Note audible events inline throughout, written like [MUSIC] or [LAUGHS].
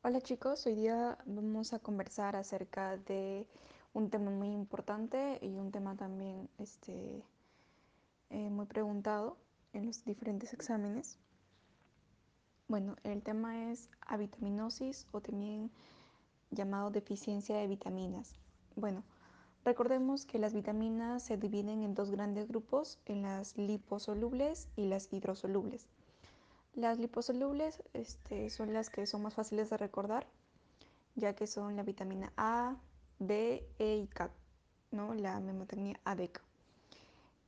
Hola chicos, hoy día vamos a conversar acerca de un tema muy importante y un tema también este, eh, muy preguntado en los diferentes exámenes. Bueno, el tema es avitaminosis o también llamado deficiencia de vitaminas. Bueno, recordemos que las vitaminas se dividen en dos grandes grupos, en las liposolubles y las hidrosolubles. Las liposolubles este, son las que son más fáciles de recordar, ya que son la vitamina A, B, E y K, ¿no? la memotemia A, B, K.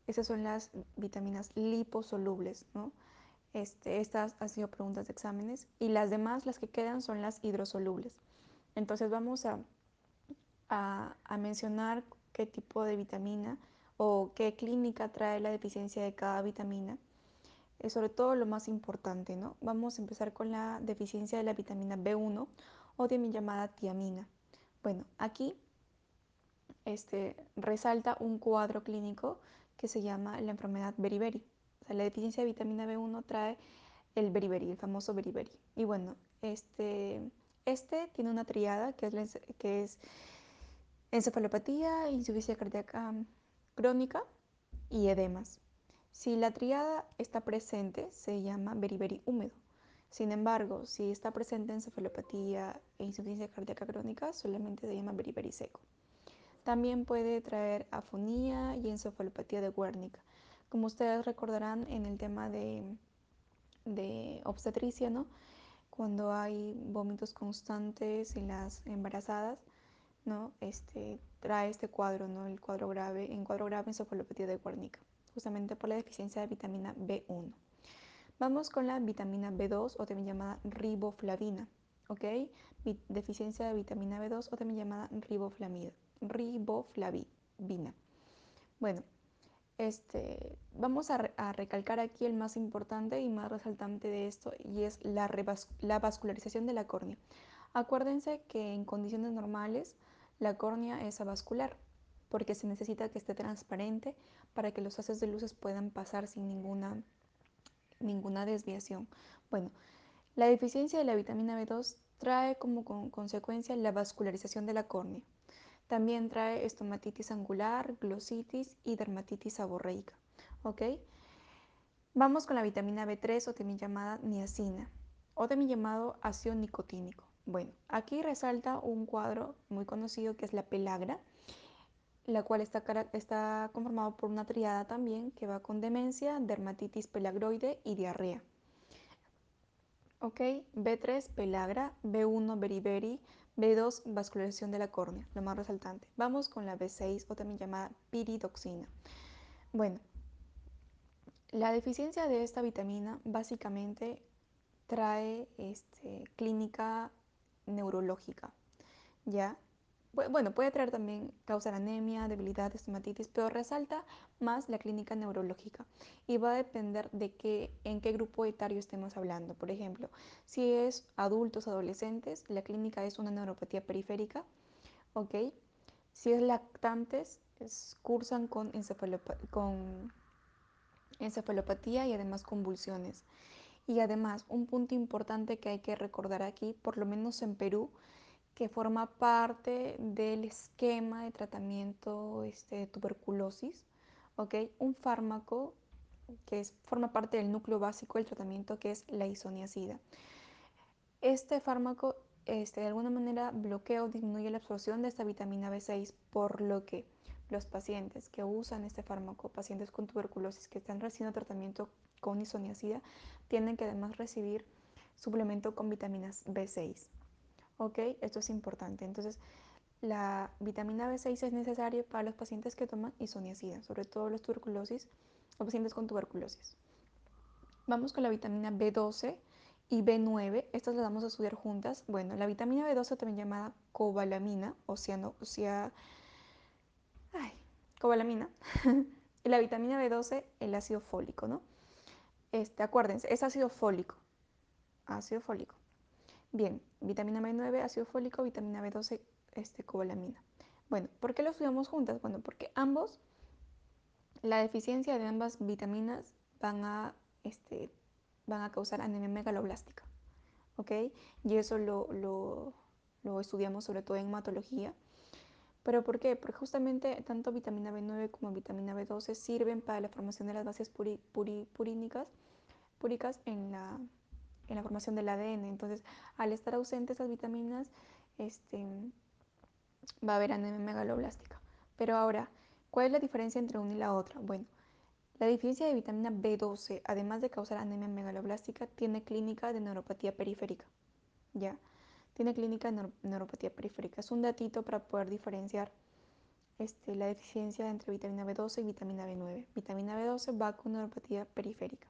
Esas son las vitaminas liposolubles, ¿no? Este, estas han sido preguntas de exámenes y las demás, las que quedan, son las hidrosolubles. Entonces vamos a, a, a mencionar qué tipo de vitamina o qué clínica trae la deficiencia de cada vitamina es sobre todo lo más importante, ¿no? Vamos a empezar con la deficiencia de la vitamina B1 o de mi llamada tiamina. Bueno, aquí este, resalta un cuadro clínico que se llama la enfermedad beriberi. La deficiencia de vitamina B1 trae el beriberi, el famoso beriberi. Y bueno, este, este tiene una triada que es, que es encefalopatía, insuficiencia cardíaca crónica y edemas. Si la triada está presente, se llama beriberi húmedo. Sin embargo, si está presente encefalopatía e insuficiencia cardíaca crónica, solamente se llama beriberi seco. También puede traer afonía y encefalopatía de Wernicke. Como ustedes recordarán en el tema de, obstetricia, ¿no? cuando hay vómitos constantes en las embarazadas, ¿no? este, trae este cuadro, ¿no? el cuadro grave, en cuadro grave encefalopatía de Wernicke justamente por la deficiencia de vitamina B1. Vamos con la vitamina B2 o también llamada riboflavina, ¿ok? Deficiencia de vitamina B2 o también llamada riboflavina. Bueno, este, vamos a, a, recalcar aquí el más importante y más resaltante de esto y es la, la vascularización de la córnea. Acuérdense que en condiciones normales la córnea es avascular, porque se necesita que esté transparente para que los haces de luces puedan pasar sin ninguna, ninguna desviación. Bueno, la deficiencia de la vitamina B2 trae como consecuencia la vascularización de la córnea. También trae estomatitis angular, glositis y dermatitis seborreica. ¿Ok? Vamos con la vitamina B3 o también llamada niacina o también llamado ácido nicotínico. Bueno, aquí resalta un cuadro muy conocido que es la pelagra, la cual está, está conformado por una triada también que va con demencia, dermatitis pelagroide y diarrea. Ok, B3, pelagra, B1, beriberi, B2, vascularización de la córnea, lo más resaltante. Vamos con la B6 o también llamada piridoxina. Bueno, la deficiencia de esta vitamina básicamente trae este, clínica neurológica, ¿ya? Bueno, puede traer también, causar anemia, debilidad, estomatitis, pero resalta más la clínica neurológica y va a depender de qué, en qué grupo etario estemos hablando. Por ejemplo, si es adultos, adolescentes, la clínica es una neuropatía periférica, ¿ok? Si es lactantes, cursan con, con encefalopatía y además convulsiones. Y además, un punto importante que hay que recordar aquí, por lo menos en Perú, que forma parte del esquema de tratamiento este, de tuberculosis, ¿ok? Un fármaco que forma parte del núcleo básico del tratamiento que es la isoniazida. Este fármaco este, de alguna manera bloquea o disminuye la absorción de esta vitamina B6, por lo que los pacientes que usan este fármaco, pacientes con tuberculosis que están recibiendo tratamiento con isoniazida, tienen que además recibir suplemento con vitaminas B6. ¿Ok? Esto es importante. Entonces, la vitamina B6 es necesaria para los pacientes que toman isoniazida, sobre todo los tuberculosis o pacientes con tuberculosis. Vamos con la vitamina B12 y B9. Estas las vamos a estudiar juntas. Bueno, la vitamina B12 también llamada cobalamina, o sea, no, o sea, ay, cobalamina. [LAUGHS] la vitamina B12, el ácido fólico, ¿no? Este, acuérdense, es ácido fólico. Ácido fólico. Bien, vitamina B9, ácido fólico, vitamina B12, este, cobalamina. Bueno, ¿por qué lo estudiamos juntas? Bueno, porque ambos, la deficiencia de ambas vitaminas van a, este, van a causar anemia megaloblástica. ¿ok? Y eso lo, lo, lo estudiamos sobre todo en hematología. ¿Pero por qué? Porque justamente tanto vitamina B9 como vitamina B12 sirven para la formación de las bases purínicas, púricas en la, en la formación del ADN. Entonces, al estar ausentes esas vitaminas, este, va a haber anemia megaloblástica. Pero ahora, ¿cuál es la diferencia entre una y la otra? Bueno, la deficiencia de vitamina B12, además de causar anemia megaloblástica, tiene clínica de neuropatía periférica. ¿Ya? Tiene clínica de neuropatía periférica. Es un datito para poder diferenciar este, la deficiencia entre vitamina B12 y vitamina B9. Vitamina B12 va con neuropatía periférica.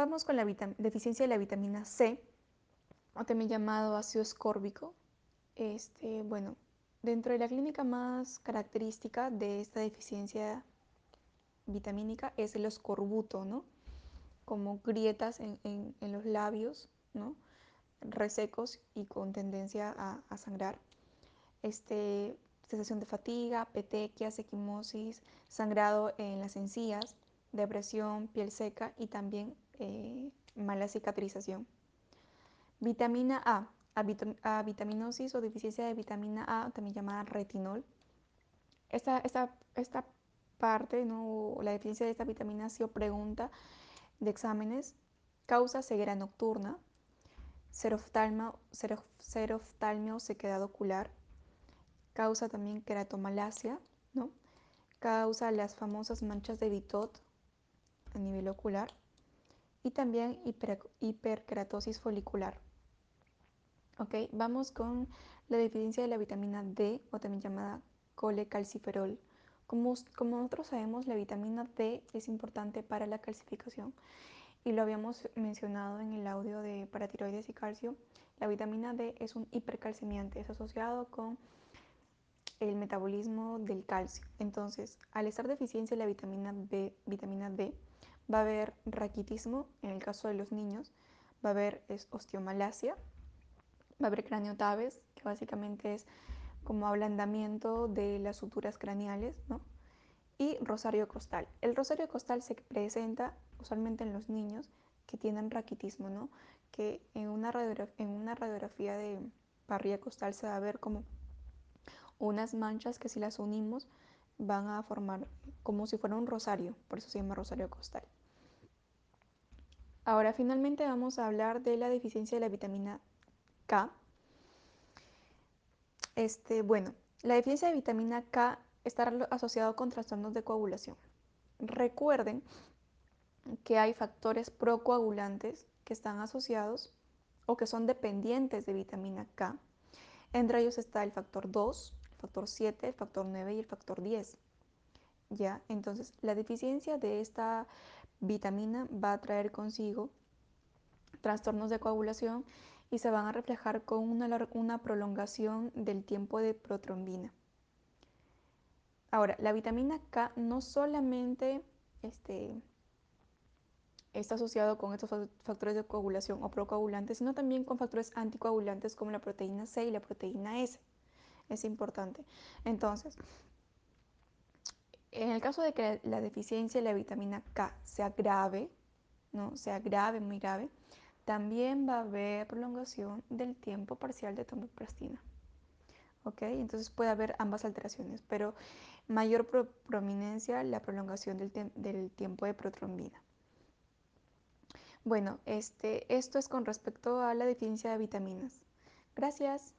Vamos con la deficiencia de la vitamina C, o también llamado ácido escórbico. Este, bueno, dentro de la clínica más característica de esta deficiencia vitamínica es el escorbuto, ¿no? Como grietas en, en, los labios, ¿no? Resecos y con tendencia a, sangrar. Este, sensación de fatiga, petequias, equimosis, sangrado en las encías, depresión, piel seca y también eh, mala cicatrización. Vitamina A, vitaminosis o deficiencia de vitamina A, también llamada retinol. Esta, esta, esta parte, ¿no? la deficiencia de esta vitamina ha sido pregunta de exámenes. Causa ceguera nocturna, seroftalmia, seroftalmia o sequedad ocular. Causa también queratomalacia, ¿no? Causa las famosas manchas de Bitot a nivel ocular y también hiperkeratosis folicular. Ok, vamos con la deficiencia de la vitamina D o también llamada colecalciferol. Como, como nosotros sabemos, la vitamina D es importante para la calcificación y lo habíamos mencionado en el audio de paratiroides y calcio. La vitamina D es un hipercalcemiante, es asociado con el metabolismo del calcio. Entonces, al estar deficiencia de la vitamina B, vitamina D, va a haber raquitismo en el caso de los niños, va a haber osteomalacia, va a haber craniotabes, que básicamente es como ablandamiento de las suturas craneales, ¿no? Y rosario costal. El rosario costal se presenta usualmente en los niños que tienen raquitismo, ¿no? Que en una, en una radiografía de parrilla costal se va a ver como unas manchas que si las unimos van a formar como si fuera un rosario, por eso se llama rosario costal. Ahora finalmente vamos a hablar de la deficiencia de la vitamina K. Este, bueno, la deficiencia de vitamina K está asociado con trastornos de coagulación. Recuerden que hay factores procoagulantes que están asociados o que son dependientes de vitamina K. Entre ellos está el factor 2, el factor 7, el factor 9 y el factor 10. ¿Ya? Entonces, la deficiencia de esta vitamina va a traer consigo trastornos de coagulación y se van a reflejar con una, una prolongación del tiempo de protrombina. Ahora, la vitamina K no solamente este, está asociado con estos factores de coagulación o procoagulantes, sino también con factores anticoagulantes como la proteína C y la proteína S. Es importante. Entonces, en el caso de que la deficiencia de la vitamina K sea grave, ¿no? sea grave, muy grave, también va a haber prolongación del tiempo parcial de tomoplastina. ¿Ok? Entonces puede haber ambas alteraciones, pero mayor prominencia la prolongación del, del, tiempo de protrombina. Bueno, este, esto es con respecto a la deficiencia de vitaminas. Gracias.